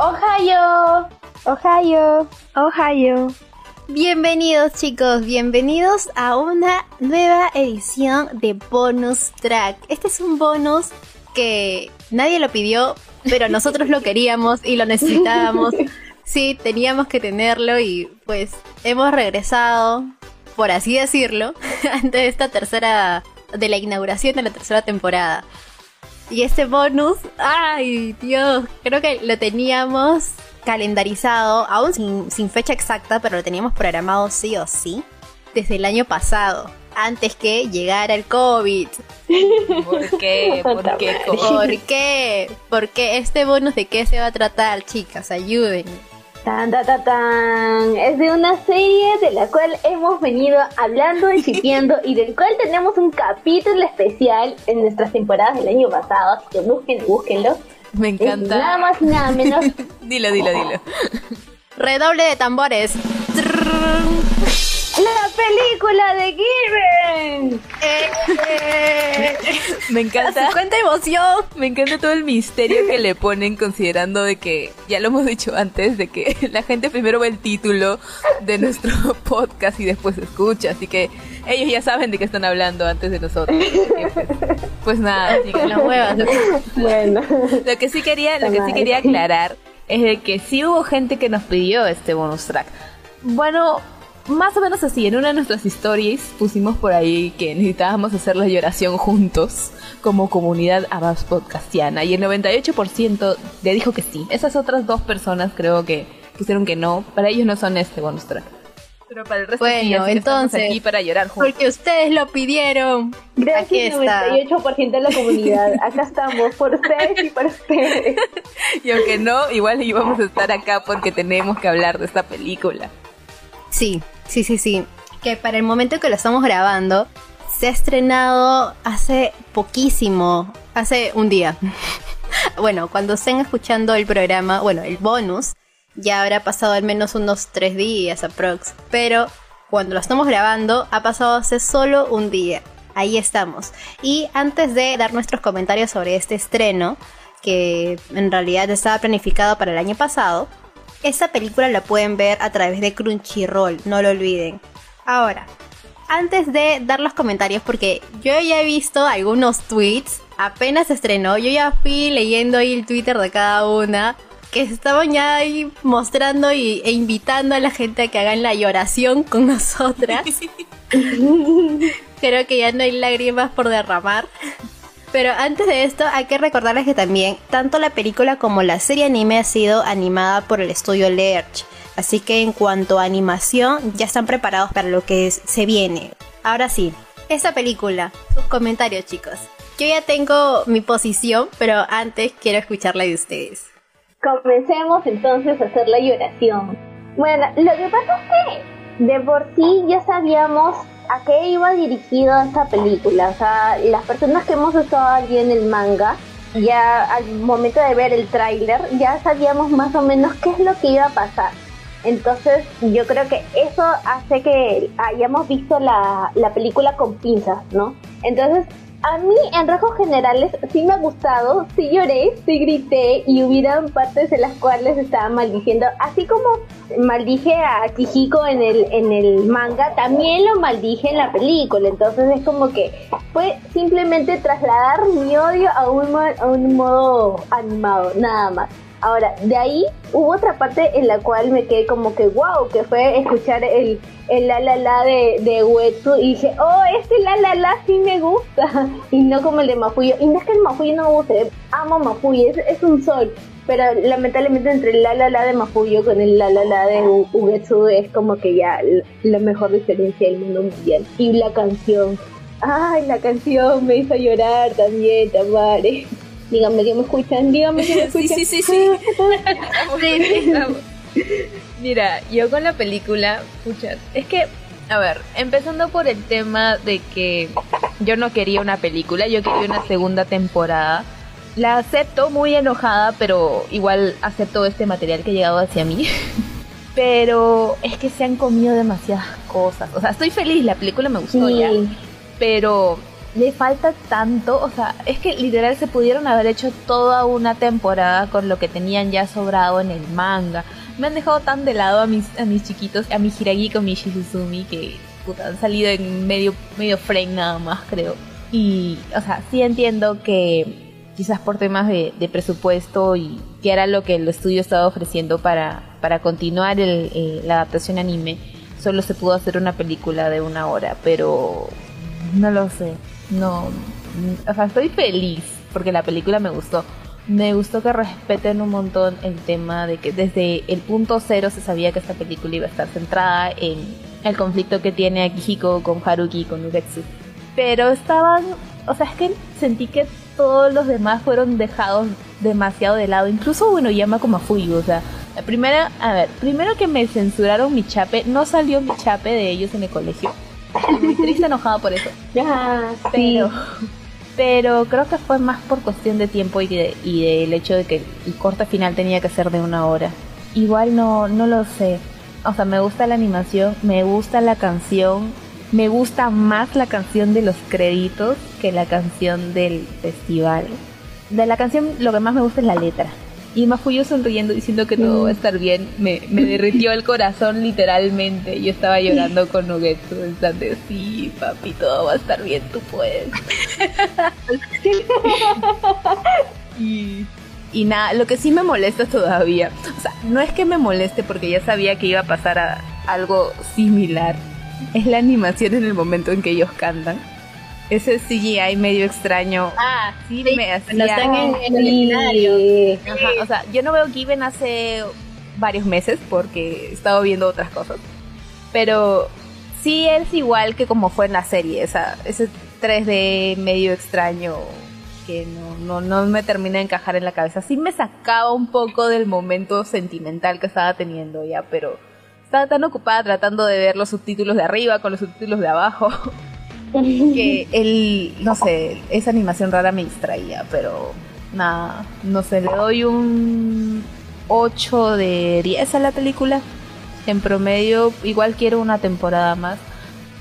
Ohio. Ohio. Ohio. Bienvenidos chicos, bienvenidos a una nueva edición de Bonus Track. Este es un bonus que nadie lo pidió, pero nosotros lo queríamos y lo necesitábamos. Sí, teníamos que tenerlo y pues hemos regresado, por así decirlo, antes de esta tercera, de la inauguración de la tercera temporada. Y este bonus, ay Dios, creo que lo teníamos calendarizado, aún sin, sin fecha exacta, pero lo teníamos programado sí o sí, desde el año pasado antes que llegara el COVID. ¿Por qué? ¿Por qué? ¿Por qué? Porque este bonus de qué se va a tratar, chicas, ayuden. Tan. Es de una serie de la cual hemos venido hablando, discutiendo y del cual tenemos un capítulo especial en nuestras temporadas del año pasado. Así que busquen, búsquenlo. Me encanta. Es nada más y nada menos. dilo, dilo, dilo. Redoble de tambores. La película de Given. Eh, Me encanta. cuánta emoción. Me encanta todo el misterio que le ponen considerando de que, ya lo hemos dicho antes, de que la gente primero ve el título de nuestro podcast y después escucha, así que ellos ya saben de qué están hablando antes de nosotros. Pues, pues, nada, que las huevas. Bueno. Lo que sí quería, lo que sí quería aclarar es de que sí hubo gente que nos pidió este bonus track. Bueno, más o menos así, en una de nuestras stories pusimos por ahí que necesitábamos hacer la lloración juntos como comunidad Abbas Podcastiana y el 98% le dijo que sí. Esas otras dos personas creo que pusieron que no, para ellos no son este bonus track. Pero para el resto sí, Bueno, estamos entonces, aquí para llorar juntos. Porque ustedes lo pidieron. Aquí Gracias está. 98% de la comunidad. Acá estamos por ustedes y por ustedes. Y aunque no, igual íbamos a estar acá porque tenemos que hablar de esta película. Sí, sí, sí, sí. Que para el momento que lo estamos grabando, se ha estrenado hace poquísimo, hace un día. bueno, cuando estén escuchando el programa, bueno, el bonus, ya habrá pasado al menos unos tres días aprox. Pero cuando lo estamos grabando, ha pasado hace solo un día. Ahí estamos. Y antes de dar nuestros comentarios sobre este estreno, que en realidad estaba planificado para el año pasado, esta película la pueden ver a través de Crunchyroll, no lo olviden. Ahora, antes de dar los comentarios, porque yo ya he visto algunos tweets, apenas se estrenó, yo ya fui leyendo ahí el Twitter de cada una, que estaban ya ahí mostrando y, e invitando a la gente a que hagan la lloración con nosotras. Creo que ya no hay lágrimas por derramar. Pero antes de esto hay que recordarles que también tanto la película como la serie anime ha sido animada por el estudio Lerch. Así que en cuanto a animación ya están preparados para lo que se viene. Ahora sí, esta película, sus comentarios chicos. Yo ya tengo mi posición, pero antes quiero escucharla de ustedes. Comencemos entonces a hacer la lloración. Bueno, lo que pasa es que de por sí ya sabíamos a qué iba dirigido esta película. O sea, las personas que hemos estado viendo el manga, ya al momento de ver el tráiler, ya sabíamos más o menos qué es lo que iba a pasar. Entonces, yo creo que eso hace que hayamos visto la, la película con pinzas, ¿no? Entonces, a mí, en rasgos generales, sí me ha gustado, sí lloré, sí grité y hubieran partes en las cuales estaba maldiciendo. Así como maldije a Chihiko en el, en el manga, también lo maldije en la película. Entonces es como que fue simplemente trasladar mi odio a un, a un modo animado, nada más. Ahora, de ahí hubo otra parte en la cual me quedé como que wow, que fue escuchar el, el la la la de, de Uetsu y dije, oh, este la la la sí me gusta. Y no como el de Mafuyo. Y no es que el Mafuyo no me guste, amo Mafuyo, es, es un sol. Pero lamentablemente entre el la la la de Mafuyo con el la la la de Uetsu es como que ya la mejor diferencia del mundo mundial. Y la canción. Ay, la canción me hizo llorar también, Tamare. Díganme que me escuchan, díganme que me Sí, escuchan. sí, sí, sí. Sí. Mira, yo con la película, pucha, es que, a ver, empezando por el tema de que yo no quería una película, yo quería una segunda temporada. La acepto muy enojada, pero igual acepto este material que ha llegado hacia mí. Pero es que se han comido demasiadas cosas. O sea, estoy feliz, la película me gustó Sí. ya. Pero le falta tanto, o sea, es que literal se pudieron haber hecho toda una temporada con lo que tenían ya sobrado en el manga. Me han dejado tan de lado a mis, a mis chiquitos, a mi Hiragi con mi Shizuzumi, que puta, han salido en medio, medio frame nada más, creo. Y, o sea, sí entiendo que quizás por temas de, presupuesto y que era lo que el estudio estaba ofreciendo para, para continuar el, eh, la adaptación anime, solo se pudo hacer una película de una hora, pero no lo sé, no, o sea, estoy feliz porque la película me gustó. Me gustó que respeten un montón el tema de que desde el punto cero se sabía que esta película iba a estar centrada en el conflicto que tiene Akihiko con Haruki con Ugetsu. Pero estaban, o sea, es que sentí que todos los demás fueron dejados demasiado de lado, incluso bueno, llama como a Fuyu, o sea, la primera, a ver, primero que me censuraron mi chape, no salió mi chape de ellos en el colegio. Muy triste, enojada por eso. Ya, pero, pero creo que fue más por cuestión de tiempo y, de, y del hecho de que el corte final tenía que ser de una hora. Igual no, no lo sé. O sea, me gusta la animación, me gusta la canción, me gusta más la canción de los créditos que la canción del festival. De la canción lo que más me gusta es la letra. Y yo sonriendo diciendo que todo va a estar bien, me, me derritió el corazón literalmente. Yo estaba llorando con Nugetsu, en de sí, papi, todo va a estar bien, tú puedes. y, y nada, lo que sí me molesta todavía, o sea, no es que me moleste porque ya sabía que iba a pasar a algo similar, es la animación en el momento en que ellos cantan. Ese CGI medio extraño. Ah, sí, me hacía. están en, el escenario. o sea, yo no veo Given hace varios meses porque he estado viendo otras cosas. Pero sí es igual que como fue en la serie, esa, ese 3D medio extraño que no, no, no me termina de encajar en la cabeza. Sí me sacaba un poco del momento sentimental que estaba teniendo ya, pero estaba tan ocupada tratando de ver los subtítulos de arriba con los subtítulos de abajo que el, no sé, esa animación rara me distraía, pero nada, no sé, le doy un 8 de 10 a la película. En promedio, igual quiero una temporada más.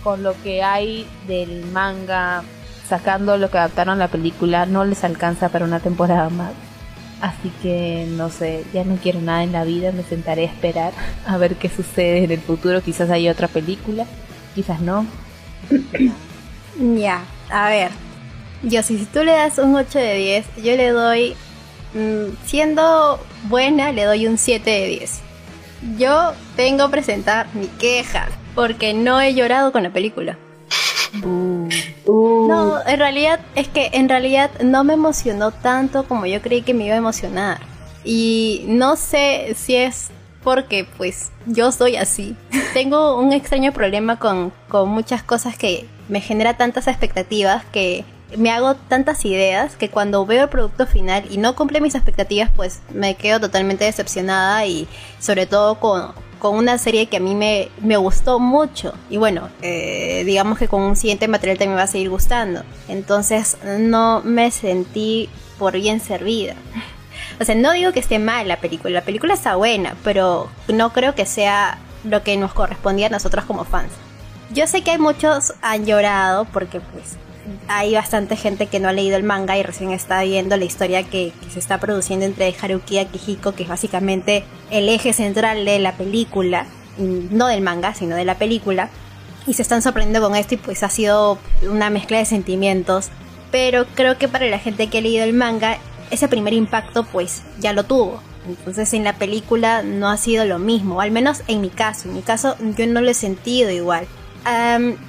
Con lo que hay del manga, sacando lo que adaptaron a la película, no les alcanza para una temporada más. Así que no sé, ya no quiero nada en la vida, me sentaré a esperar a ver qué sucede en el futuro. Quizás haya otra película, quizás no. Ya, a ver. Yo, si, tú le das un 8 de 10, yo le doy, mm, siendo buena, le doy un 7 de 10. Yo vengo a presentar mi queja, porque no he llorado con la película. Uh. No, en realidad es que en realidad no me emocionó tanto como yo creí que me iba a emocionar. Y no sé si es porque pues yo soy así. Tengo un extraño problema con, con muchas cosas que me genera tantas expectativas que me hago tantas ideas que cuando veo el producto final y no cumple mis expectativas, pues me quedo totalmente decepcionada y sobre todo con, con una serie que a mí me, me gustó mucho. Y bueno, eh, digamos que con un siguiente material también va a seguir gustando. Entonces no me sentí por bien servida. O sea, no digo que esté mal la película, la película está buena, pero no creo que sea lo que nos correspondía a nosotros como fans. Yo sé que hay muchos han llorado porque pues hay bastante gente que no ha leído el manga y recién está viendo la historia que, se está produciendo entre Haruki y Akihiko, que es básicamente el eje central de la película, no del manga, sino de la película. Y se están sorprendiendo con esto y pues ha sido una mezcla de sentimientos. Pero creo que para la gente que ha leído el manga, ese primer impacto pues ya lo tuvo. Entonces en la película no ha sido lo mismo, al menos en mi caso. En mi caso yo no lo he sentido igual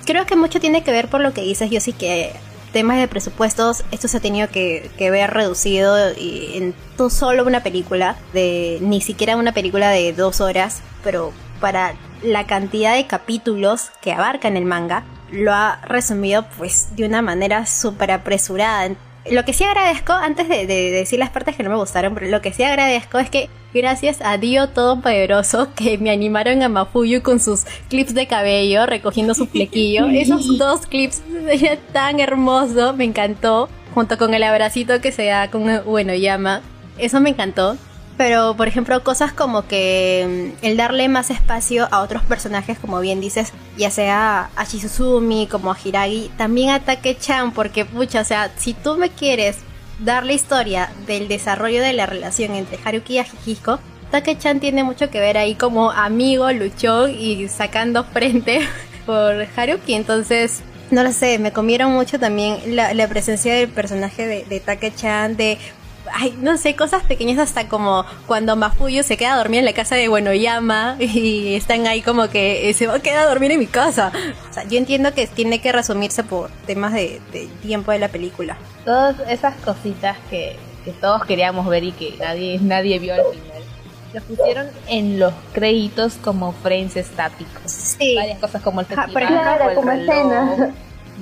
creo que mucho tiene que ver por lo que dices, yo sí que temas de presupuestos, esto se ha tenido que, ver reducido en tú solo una película, de ni siquiera una película de dos horas, pero para la cantidad de capítulos que abarca en el manga, lo ha resumido pues de una manera súper apresurada lo que sí agradezco, antes de, decir las partes que no me gustaron, pero lo que sí agradezco es que gracias a Dio Todopoderoso que me animaron a Mafuyu con sus clips de cabello recogiendo su flequillo. Esos dos clips tan hermoso, me encantó, junto con el abracito que se da con bueno llama. Eso me encantó. Pero, por ejemplo, cosas como que mm, el darle más espacio a otros personajes, como bien dices, ya sea a Shizuzumi como a Hiragi, también a Take-chan, porque, pucha, o sea, si tú me quieres dar la historia del desarrollo de la relación entre Haruki y Akihiko, Take-chan tiene mucho que ver ahí como amigo, luchón y sacando frente por Haruki, entonces no lo sé, me comieron mucho también la, presencia del personaje de, de Take-chan, de ay, no sé, cosas pequeñas hasta como cuando Mafuyo se queda a dormir en la casa de Buenoyama y están ahí como que eh, se va a quedar a dormir en mi casa. O sea, yo entiendo que tiene que resumirse por temas de, tiempo de la película. Todas esas cositas que, todos queríamos ver y que nadie, nadie vio al final. Lo pusieron en los créditos como frames estáticos. Sí. Varias cosas como el festival, Por ejemplo, como escena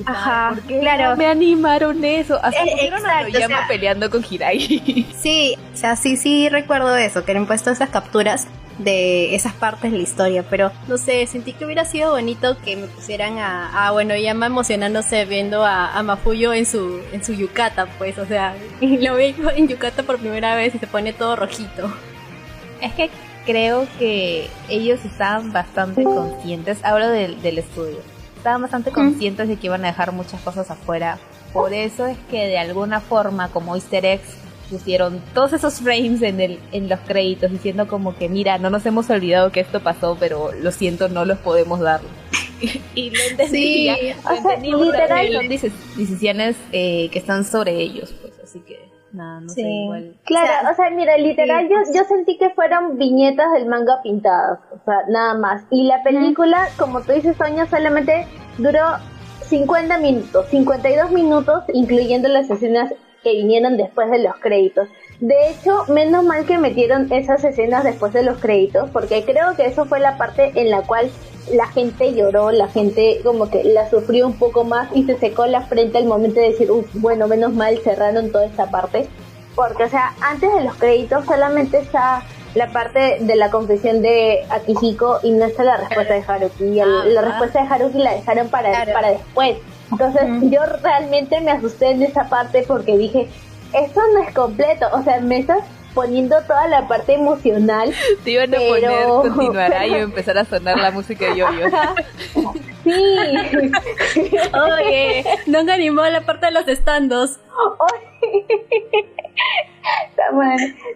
Ajá, claro. me animaron eso. Hasta eh, pusieron a peleando con Hirai. Sí, o sea, sí, sí recuerdo eso, que han puesto esas capturas de esas partes de la historia, pero no sé, sentí que hubiera sido bonito que me pusieran a, a bueno, Yama emocionándose viendo a, a, Mafuyo en su, en su yukata, pues, o sea, lo veo en yukata por primera vez y se pone todo rojito. Es que creo que ellos estaban bastante conscientes, hablo del, del estudio, estaban bastante conscientes de que iban a dejar muchas cosas afuera. Por eso es que de alguna forma, como easter eggs, pusieron todos esos frames en, el, en los créditos diciendo como que mira, no nos hemos olvidado que esto pasó, pero lo siento, no los podemos dar. y, lo entendí. Sí, son decisiones eh, que están sobre ellos, pues, así que nada, no sé, igual. Claro, o sea, mira, literal, yo, yo sentí que fueron viñetas del manga pintadas, o sea, nada más. Y la película, como tú dices, Sonia, solamente duró 50 minutos, 52 minutos, incluyendo las escenas que vinieron después de los créditos. De hecho, menos mal que metieron esas escenas después de los créditos, porque creo que eso fue la parte en la cual la gente lloró, la gente como que la sufrió un poco más y se secó la frente al momento de decir, Uf, bueno, menos mal cerraron toda esta parte. Porque, o sea, antes de los créditos solamente está la parte de la confesión de Akihiko y no está la respuesta de Haruki. Y la respuesta de Haruki la dejaron para, para después. Entonces, yo realmente me asusté en esa parte porque dije, esto no es completo. O sea, me estás poniendo toda la parte emocional. Te iban a poner, continuará y empezar a sonar la música de Yoyo. sí. Oye, no me animó la parte de los estandos.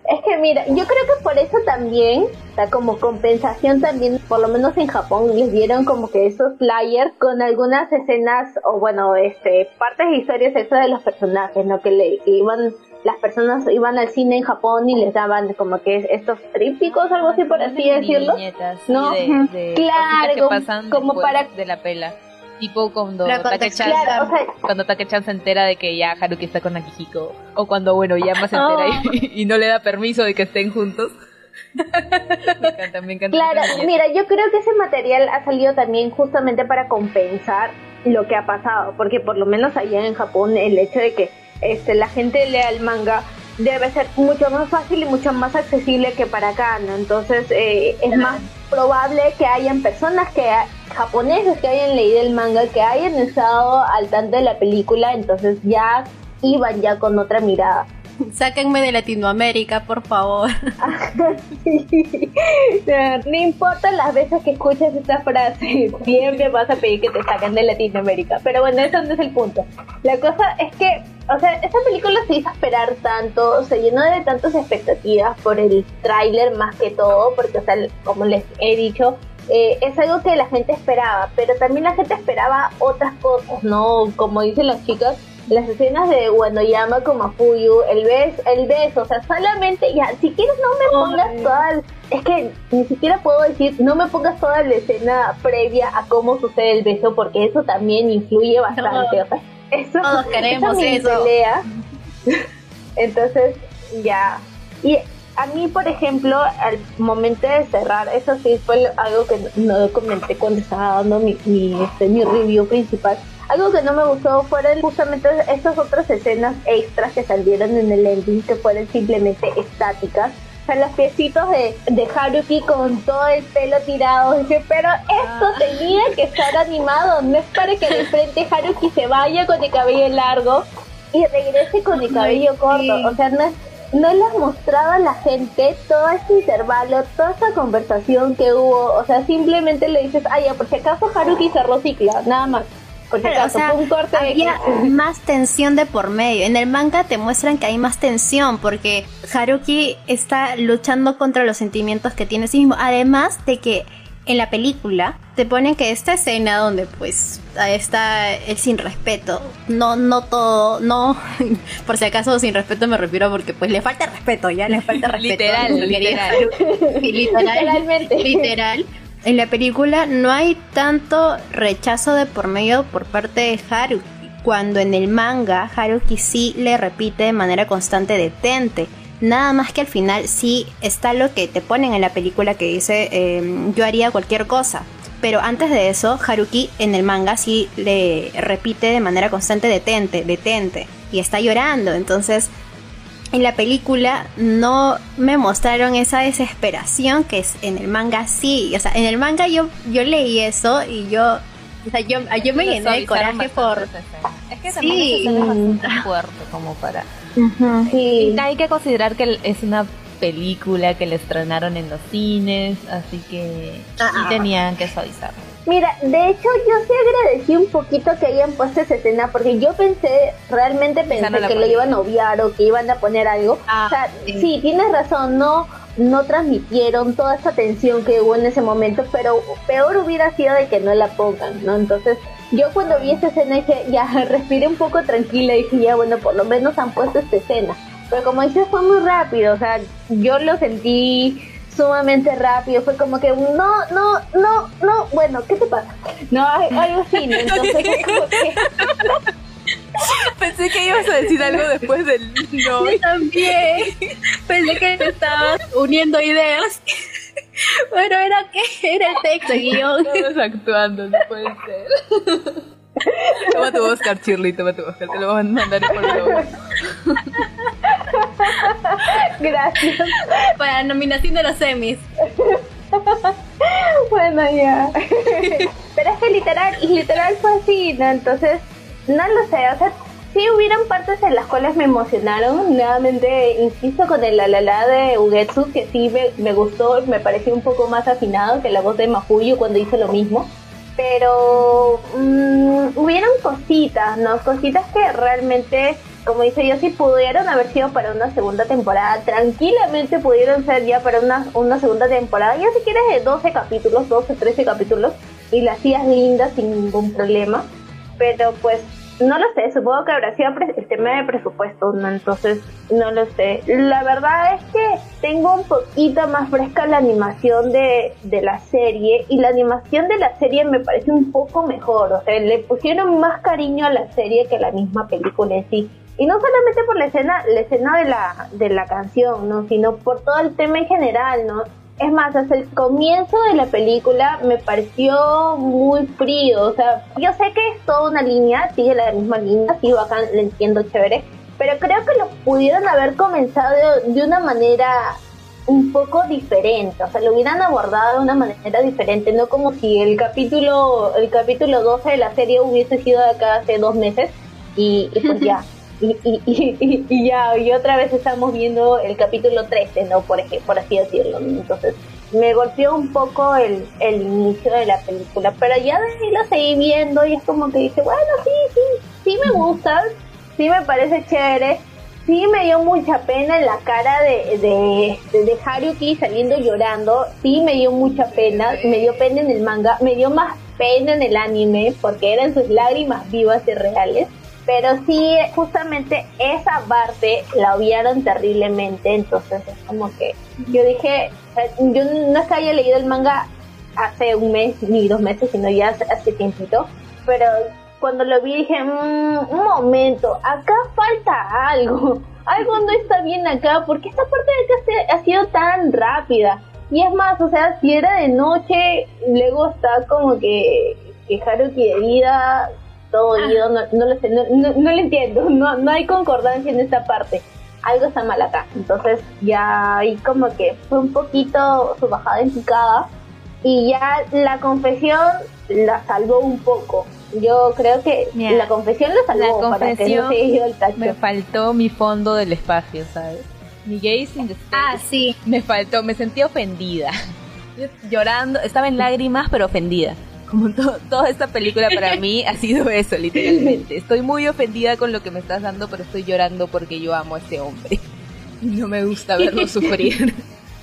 Es que mira, yo creo que por eso también, o sea, como compensación también, por lo menos en Japón, les dieron como que esos flyers con algunas escenas, o bueno, este, partes de historias extra de los personajes, ¿no? Que, le, que iban las personas iban al cine en Japón y les daban como que estos trípticos, algo así por así decirlo. ¿No? claro, como para de la pela. Tipo cuando Take-chan cuando se entera de que ya Haruki está con Akihiko o cuando bueno Yama se entera y, no le da permiso de que estén juntos. me encanta, me encanta. Claro, mira, yo creo que ese material ha salido también justamente para compensar lo que ha pasado, porque por lo menos allá en Japón el hecho de que este, la gente lea el manga debe ser mucho más fácil y mucho más accesible que para acá, ¿no? Entonces eh, es más probable que hayan personas que japoneses que hayan leído el manga, que hayan estado al tanto de la película, entonces ya iban ya con otra mirada. Sáquenme de Latinoamérica, por favor. no importa las veces que escuches esta frase, siempre vas a pedir que te saquen de Latinoamérica. Pero bueno, eso no es el punto. La cosa es que, o sea, esta película se hizo esperar tanto, se llenó de tantas expectativas por el tráiler más que todo, porque, o sea, como les he dicho, eh, es algo que la gente esperaba, pero también la gente esperaba otras cosas, ¿no? Como dicen las chicas, las escenas de cuando llama como Fuyu, el beso, el beso, o sea, solamente ya, si quieres no me pongas toda, es que ni siquiera puedo decir, no me pongas toda la escena previa a cómo sucede el beso, porque eso también influye bastante, o sea, eso, Todos queremos eso. Entonces, ya, y a mí, por ejemplo, al momento de cerrar, eso sí fue algo que no comenté cuando estaba dando mi, mi, este, mi review principal, algo que no me gustó fueron justamente estas otras escenas extras que salieron en el ending que fueron simplemente estáticas. O sea, los piecitos de, de Haruki con todo el pelo tirado. Dije, pero esto ah. tenía que estar animado. No es para que de frente Haruki se vaya con el cabello largo y regrese con el cabello corto. O sea, no es no le has mostrado a la gente todo este intervalo, toda esta conversación que hubo. O sea, simplemente le dices, ay, ya, por si acaso Haruki cerró cicla, nada más. Por si acaso, un corte había más tensión de por medio. En el manga te muestran que hay más tensión porque Haruki está luchando contra los sentimientos que tiene sí mismo. Además de que en la película te ponen que esta escena donde pues está el sin respeto, no, no todo, no, por si acaso sin respeto me refiero porque pues le falta respeto, ya le falta respeto. literal, literal. Literalmente. Literal. En la película no hay tanto rechazo de por medio por parte de Haruki, cuando en el manga Haruki sí le repite de manera constante detente Nada más que al final sí está lo que te ponen en la película que dice em, yo haría cualquier cosa. Pero antes de eso, Haruki en el manga sí le repite de manera constante detente, detente. Y está llorando. Entonces, en la película no me mostraron esa desesperación que es en el manga sí. O sea, en el manga yo, yo leí eso y yo o sea, yo, yo me llené de coraje por... Es que también sí. es bastante fuerte como para... Y hay que considerar que es una película que le estrenaron en los cines, así que ah, sí tenían que suavizar. Mira, de hecho yo sí agradecí un poquito que hayan puesto esa escena porque yo pensé, realmente pensé que le iban a obviar o que iban a poner algo. Ah, o sea, sí. tienes razón, no no transmitieron toda esa tensión que hubo en ese momento, pero peor hubiera sido de que no la pongan, ¿no? Entonces, yo cuando vi esa escena dije, ya, respiré un poco tranquila y dije, ya, bueno, por lo menos han puesto esta escena. Pero como dices, fue muy rápido, o sea, yo lo sentí sumamente rápido, fue como que, no, no, no, no, bueno, ¿qué te pasa? No, algo así, entonces como que... Pensé que ibas a decir algo después del no. Yo también. Pensé que te estabas uniendo ideas. Pero era que era texto, guion. Estamos actuando, no puede ser. Toma tu Oscar, Shirley, toma tu Oscar, te lo voy a mandar por favor. Gracias. Para la nominación de los semis. bueno, ya. Pero es que literal, literal fue así, ¿no? Entonces, no lo sé, o sea, sí hubieran partes en las cuales me emocionaron. Nuevamente, insisto con el la de Ugetsu, que sí me, me gustó, me pareció un poco más afinado que la voz de Mafuyu cuando hizo lo mismo. Pero mmm, hubieron cositas, ¿no? Cositas que realmente, como dice yo, sí pudieron haber sido para una segunda temporada. Tranquilamente pudieron ser ya para una, una segunda temporada. Ya si quieres de 12 capítulos, 12, 13 capítulos, y las hacías lindas sin ningún problema. Pero pues no lo sé, supongo que habrá sido el tema de presupuesto, ¿no? entonces no lo sé. La verdad es que tengo un poquito más fresca la animación de, de la serie y la animación de la serie me parece un poco mejor, o sea, le pusieron más cariño a la serie que a la misma película en sí. Y no solamente por la escena, la escena de la, de la canción, ¿no? Sino por todo el tema en general, ¿no? Es más, hasta el comienzo de la película me pareció muy frío. O sea, yo sé que es toda una línea, sigue la misma línea, sí, bacán, lo entiendo chévere. Pero creo que lo pudieron haber comenzado de, una manera un poco diferente, o sea, lo hubieran abordado de una manera diferente, no como si el capítulo el capítulo 12 de la serie hubiese sido de acá hace dos meses y, y pues ya, y, y, y, ya, y otra vez estamos viendo el capítulo 13, ¿no? Por, ejemplo, por así decirlo. Entonces, me golpeó un poco el, el inicio de la película, pero ya de ahí lo seguí viendo y es como que dije, bueno, sí, sí, sí me gusta, sí me parece chévere. Sí me dio mucha pena en la cara de, de, de, de Haruki saliendo llorando. Sí me dio mucha pena. Me dio pena en el manga. Me dio más pena en el anime porque eran sus lágrimas vivas y reales pero sí, justamente esa parte la obviaron terriblemente, entonces es como que yo dije, yo no es que haya leído el manga hace un mes ni dos meses, sino ya hace, tiempito, pero cuando lo vi dije, mm, un momento, acá falta algo, algo no está bien acá, porque esta parte de acá ha sido tan rápida. Y es más, o sea, si era de noche, luego está como que, que Haruki de vida todo ah. ido, no, no, lo sé, no, no, lo entiendo, no, no hay concordancia en esta parte. Algo está mal acá. Entonces ya ahí como que fue un poquito su bajada en picada y ya la confesión la salvó un poco. Yo creo que la confesión lo salvó la confesión para que el Me faltó mi fondo del espacio, ¿sabes? Mi gaze in the Ah, sí. Me faltó, me sentí ofendida. Llorando, estaba en lágrimas, pero ofendida. Como toda esta película para mí ha sido eso, literalmente. Estoy muy ofendida con lo que me estás dando, pero estoy llorando porque yo amo a este hombre. Y no me gusta verlo sufrir.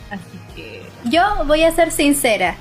Así que... Yo voy a ser sincera.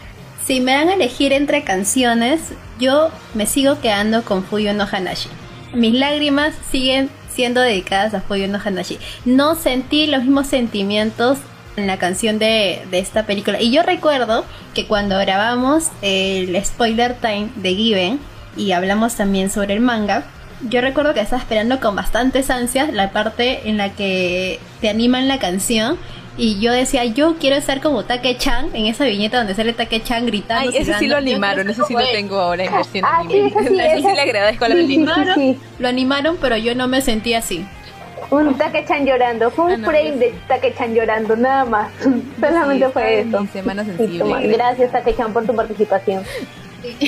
Si me dan a elegir entre canciones, yo me sigo quedando con Fuyo no Hanashi. Mis lágrimas siguen siendo dedicadas a Fuyo no Hanashi. No sentí los mismos sentimientos en la canción de, de, esta película. Y yo recuerdo que cuando grabamos el spoiler time de Given y hablamos también sobre el manga, yo recuerdo que estaba esperando con bastantes ansias la parte en la que te animan la canción. Y yo decía, yo quiero estar como Take-chan en esa viñeta donde sale Take-chan gritando. Ay, ese sí lo animaron, ese sí lo tengo ahora en versión ah, anime. Sí, sí, sí, le agradezco a la animaron, Lo animaron, pero yo no me sentí así. Un Take-chan llorando, fue un ah, frame de Take-chan llorando, nada más. Solamente fue eso. Semana sensible. Gracias Take-chan por tu participación.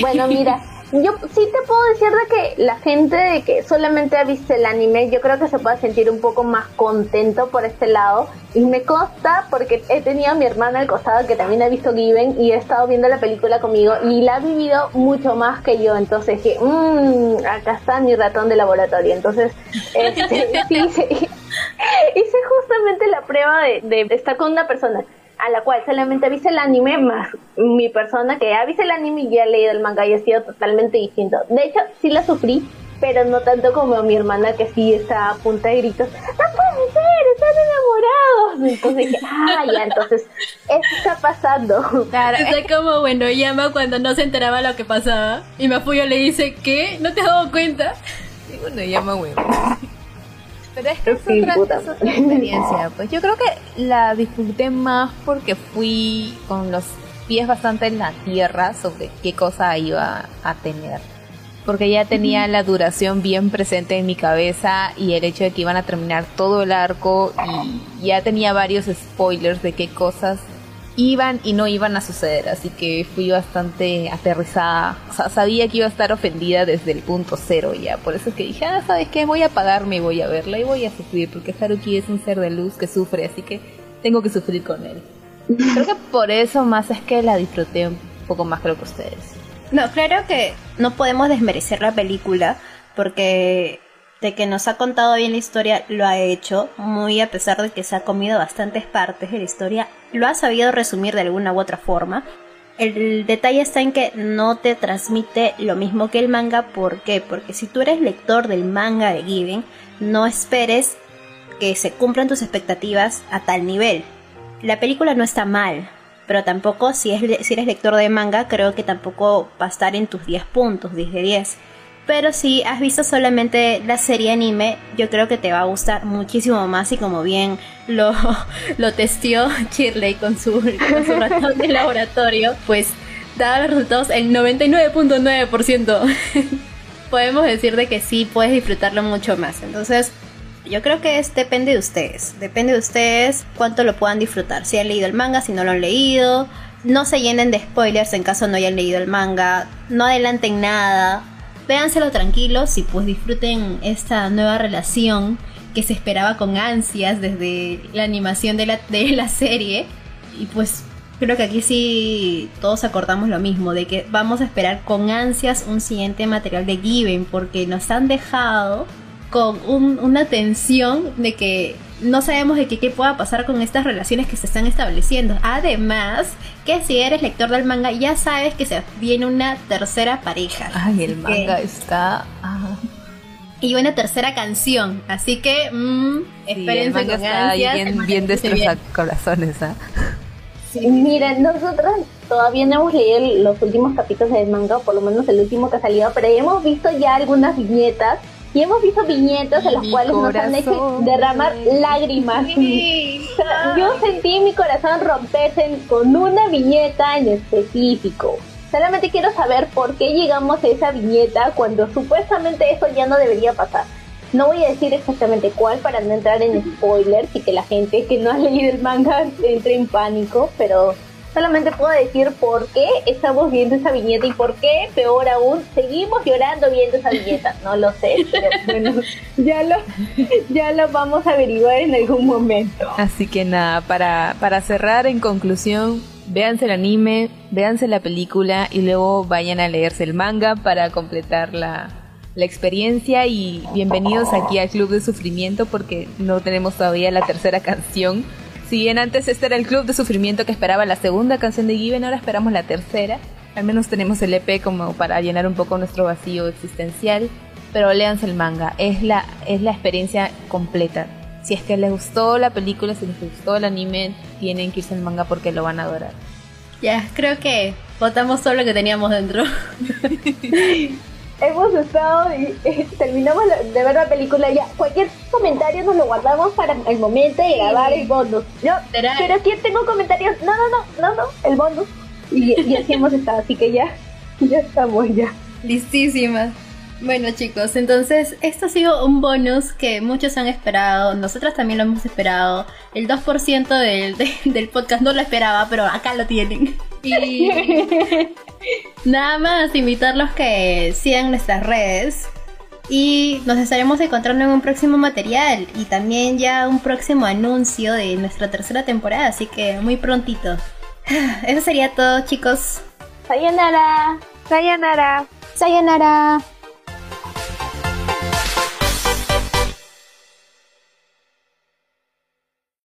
Bueno, mira, yo sí te puedo decir de que la gente de que solamente ha visto el anime, yo creo que se puede sentir un poco más contento por este lado. Y me consta porque he tenido a mi hermana al costado que también ha visto Given y he estado viendo la película conmigo y la ha vivido mucho más que yo. Entonces que, mmm, acá está mi ratón de laboratorio. Entonces, este, sí, sí, hice justamente la prueba de, de estar con una persona a la cual solamente ha visto el anime, más mi persona que ha visto el anime y ya ha leído el manga y ha sido totalmente distinto. De hecho, sí la sufrí, pero no tanto como mi hermana que sí está a punta de gritos. ¡No puede ser! ¡Están enamorados! Entonces dije, ¡ah, ya! Entonces, eso está pasando. Claro. Es como, bueno, llama cuando no se enteraba lo que pasaba. Y Mafuyo le dice, ¿qué? ¿No te has dado cuenta? Y bueno, llama, bueno. Pero es que es, otra, experiencia. Pues yo creo que la disfruté más porque fui con los pies bastante en la tierra sobre qué cosa iba a tener. Porque ya tenía la duración bien presente en mi cabeza y el hecho de que iban a terminar todo el arco y ya tenía varios spoilers de qué cosas iban y no iban a suceder, así que fui bastante aterrizada. sabía que iba a estar ofendida desde el punto cero ya, por eso es que dije, ah, ¿sabes qué? Voy a apagarme y voy a verla y voy a sufrir, porque Haruki es un ser de luz que sufre, así que tengo que sufrir con él. Creo que por eso más es que la disfruté un poco más lo que ustedes. No, claro que no podemos desmerecer la película, porque de que nos ha contado bien la historia, lo ha hecho, muy a pesar de que se ha comido bastantes partes de la historia, lo ha sabido resumir de alguna u otra forma. El detalle está en que no te transmite lo mismo que el manga, ¿por qué? Porque si tú eres lector del manga de Given, no esperes que se cumplan tus expectativas a tal nivel. La película no está mal, pero tampoco si, es, si eres lector de manga, creo que tampoco va a estar en tus 10 puntos, 10 de 10 pero si has visto solamente la serie anime, yo creo que te va a gustar muchísimo más y como bien lo, lo testió Shirley con su, con su ratón de laboratorio, pues daba los resultados el 99.9%. Podemos decir de que sí puedes disfrutarlo mucho más. Entonces, yo creo que es, depende de ustedes. Depende de ustedes cuánto lo puedan disfrutar. Si han leído el manga, si no lo han leído. No se llenen de spoilers en caso no hayan leído el manga. No adelanten nada véanselo tranquilos y pues disfruten esta nueva relación que se esperaba con ansias desde la animación de la, de la serie. Y pues creo que aquí sí todos acordamos lo mismo, de que vamos a esperar con ansias un siguiente material de Given, porque nos han dejado con una tensión de que no sabemos de qué, pueda pasar con estas relaciones que se están estableciendo. Además, que si eres lector del manga, ya sabes que se viene una tercera pareja. Ay, el manga está. Ah. Y una tercera canción. Así que, mmm, espérense con está bien, bien destroza corazones. ¿ah? Miren, nosotros todavía no hemos leído los últimos capítulos del manga, por lo menos el último que ha salido, pero hemos visto ya algunas viñetas y hemos visto viñetas en las cuales nos han hecho derramar lágrimas. Yo sentí mi corazón romperse con una viñeta en específico. Solamente quiero saber por qué llegamos a esa viñeta cuando supuestamente eso ya no debería pasar. No voy a decir exactamente cuál para no entrar en spoilers y que la gente que no ha leído el manga entre en pánico, pero Solamente puedo decir por qué estamos viendo esa viñeta y por qué, peor aún, seguimos llorando viendo esa viñeta. No lo sé, pero bueno, ya lo, ya lo vamos a averiguar en algún momento. Así que nada, para, para cerrar en conclusión, véanse el anime, véanse la película y luego vayan a leerse el manga para completar la, la experiencia y bienvenidos aquí al Club de Sufrimiento porque no tenemos todavía la tercera canción si bien antes este era el club de sufrimiento que esperaba la segunda canción de Given, ahora esperamos la tercera. Al menos tenemos el EP como para llenar un poco nuestro vacío existencial. Pero léanse el manga, es la, es la experiencia completa. Si es que les gustó la película, si les gustó el anime, tienen que irse al manga porque lo van a adorar. Ya, creo que votamos todo lo que teníamos dentro. hemos estado y terminamos de ver la película ya. Cualquier comentario nos lo guardamos para el momento de grabar el bonus. Yo, pero ¿quién tengo comentarios? No, no, no, no, no, el bonus. Y, y así hemos estado, así que ya, ya estamos ya. Listísimas. Bueno chicos, entonces esto ha sido un bonus que muchos han esperado, nosotras también lo hemos esperado, el 2% del, del podcast no lo esperaba, pero acá lo tienen. Y nada más invitarlos que sigan nuestras redes y nos estaremos encontrando en un próximo material y también ya un próximo anuncio de nuestra tercera temporada, así que muy prontito. Eso sería todo chicos. Sayonara. Sayonara. Sayonara.